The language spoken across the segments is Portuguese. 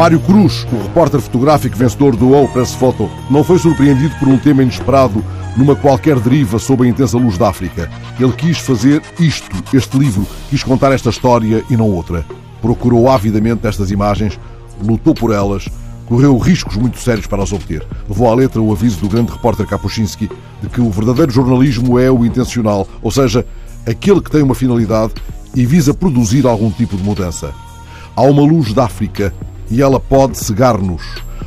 Mário Cruz, o repórter fotográfico vencedor do All Press Photo, não foi surpreendido por um tema inesperado numa qualquer deriva sob a intensa luz da África. Ele quis fazer isto, este livro, quis contar esta história e não outra. Procurou avidamente estas imagens, lutou por elas, correu riscos muito sérios para as obter. Levou à letra o aviso do grande repórter Kapuscinski de que o verdadeiro jornalismo é o intencional, ou seja, aquele que tem uma finalidade e visa produzir algum tipo de mudança. Há uma luz da África e ela pode cegar-nos.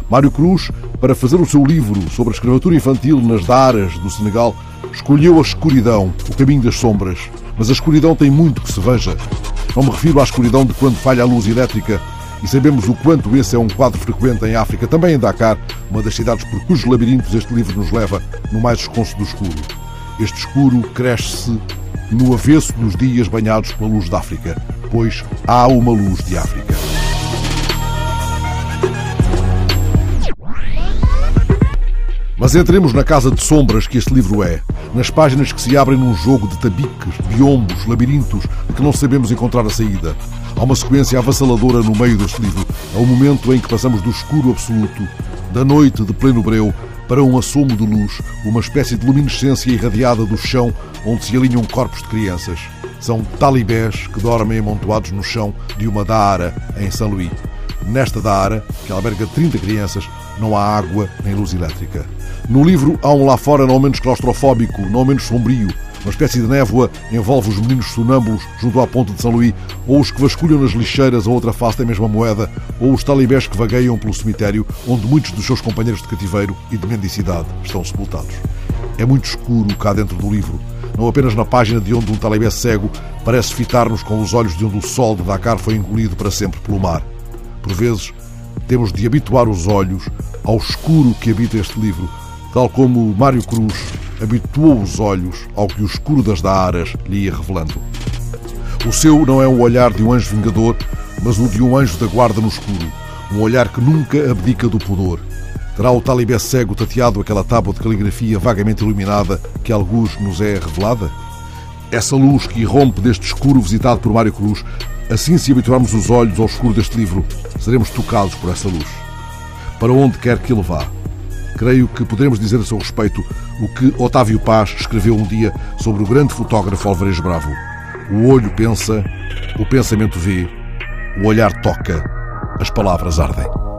Mário Cruz, para fazer o seu livro sobre a escravatura infantil nas Daras do Senegal, escolheu a escuridão, o caminho das sombras. Mas a escuridão tem muito que se veja. Não me refiro à escuridão de quando falha a luz elétrica, e sabemos o quanto esse é um quadro frequente em África, também em Dakar, uma das cidades por cujos labirintos este livro nos leva, no mais esconso do escuro. Este escuro cresce no avesso dos dias banhados pela luz da África, pois há uma luz de África. Mas entremos na casa de sombras que este livro é, nas páginas que se abrem num jogo de tabiques, biombos, labirintos, de que não sabemos encontrar a saída. Há uma sequência avassaladora no meio deste livro. É o momento em que passamos do escuro absoluto, da noite de pleno breu, para um assomo de luz, uma espécie de luminescência irradiada do chão onde se alinham corpos de crianças. São talibés que dormem amontoados no chão de uma daara em São Luís. Nesta daara, que alberga 30 crianças, não há água nem luz elétrica. No livro há um lá fora não menos claustrofóbico, não menos sombrio. Uma espécie de névoa envolve os meninos sonâmbulos junto à ponte de São Luís, ou os que vasculham nas lixeiras a outra face da mesma moeda, ou os talibés que vagueiam pelo cemitério, onde muitos dos seus companheiros de cativeiro e de mendicidade estão sepultados. É muito escuro cá dentro do livro, não apenas na página de onde um talibé cego parece fitar-nos com os olhos de onde o sol de Dakar foi engolido para sempre pelo mar. Por vezes, temos de habituar os olhos ao escuro que habita este livro, tal como Mário Cruz habituou os olhos ao que o escuro das Daaras lhe ia revelando. O seu não é o olhar de um anjo vingador, mas o de um anjo da guarda no escuro, um olhar que nunca abdica do pudor. Terá o talibé cego tateado aquela tábua de caligrafia vagamente iluminada que alguns nos é revelada? Essa luz que irrompe deste escuro visitado por Mário Cruz, assim se habituarmos os olhos ao escuro deste livro, seremos tocados por essa luz. Para onde quer que ele vá, creio que poderemos dizer a seu respeito o que Otávio Paz escreveu um dia sobre o grande fotógrafo Alvarez Bravo. O olho pensa, o pensamento vê, o olhar toca, as palavras ardem.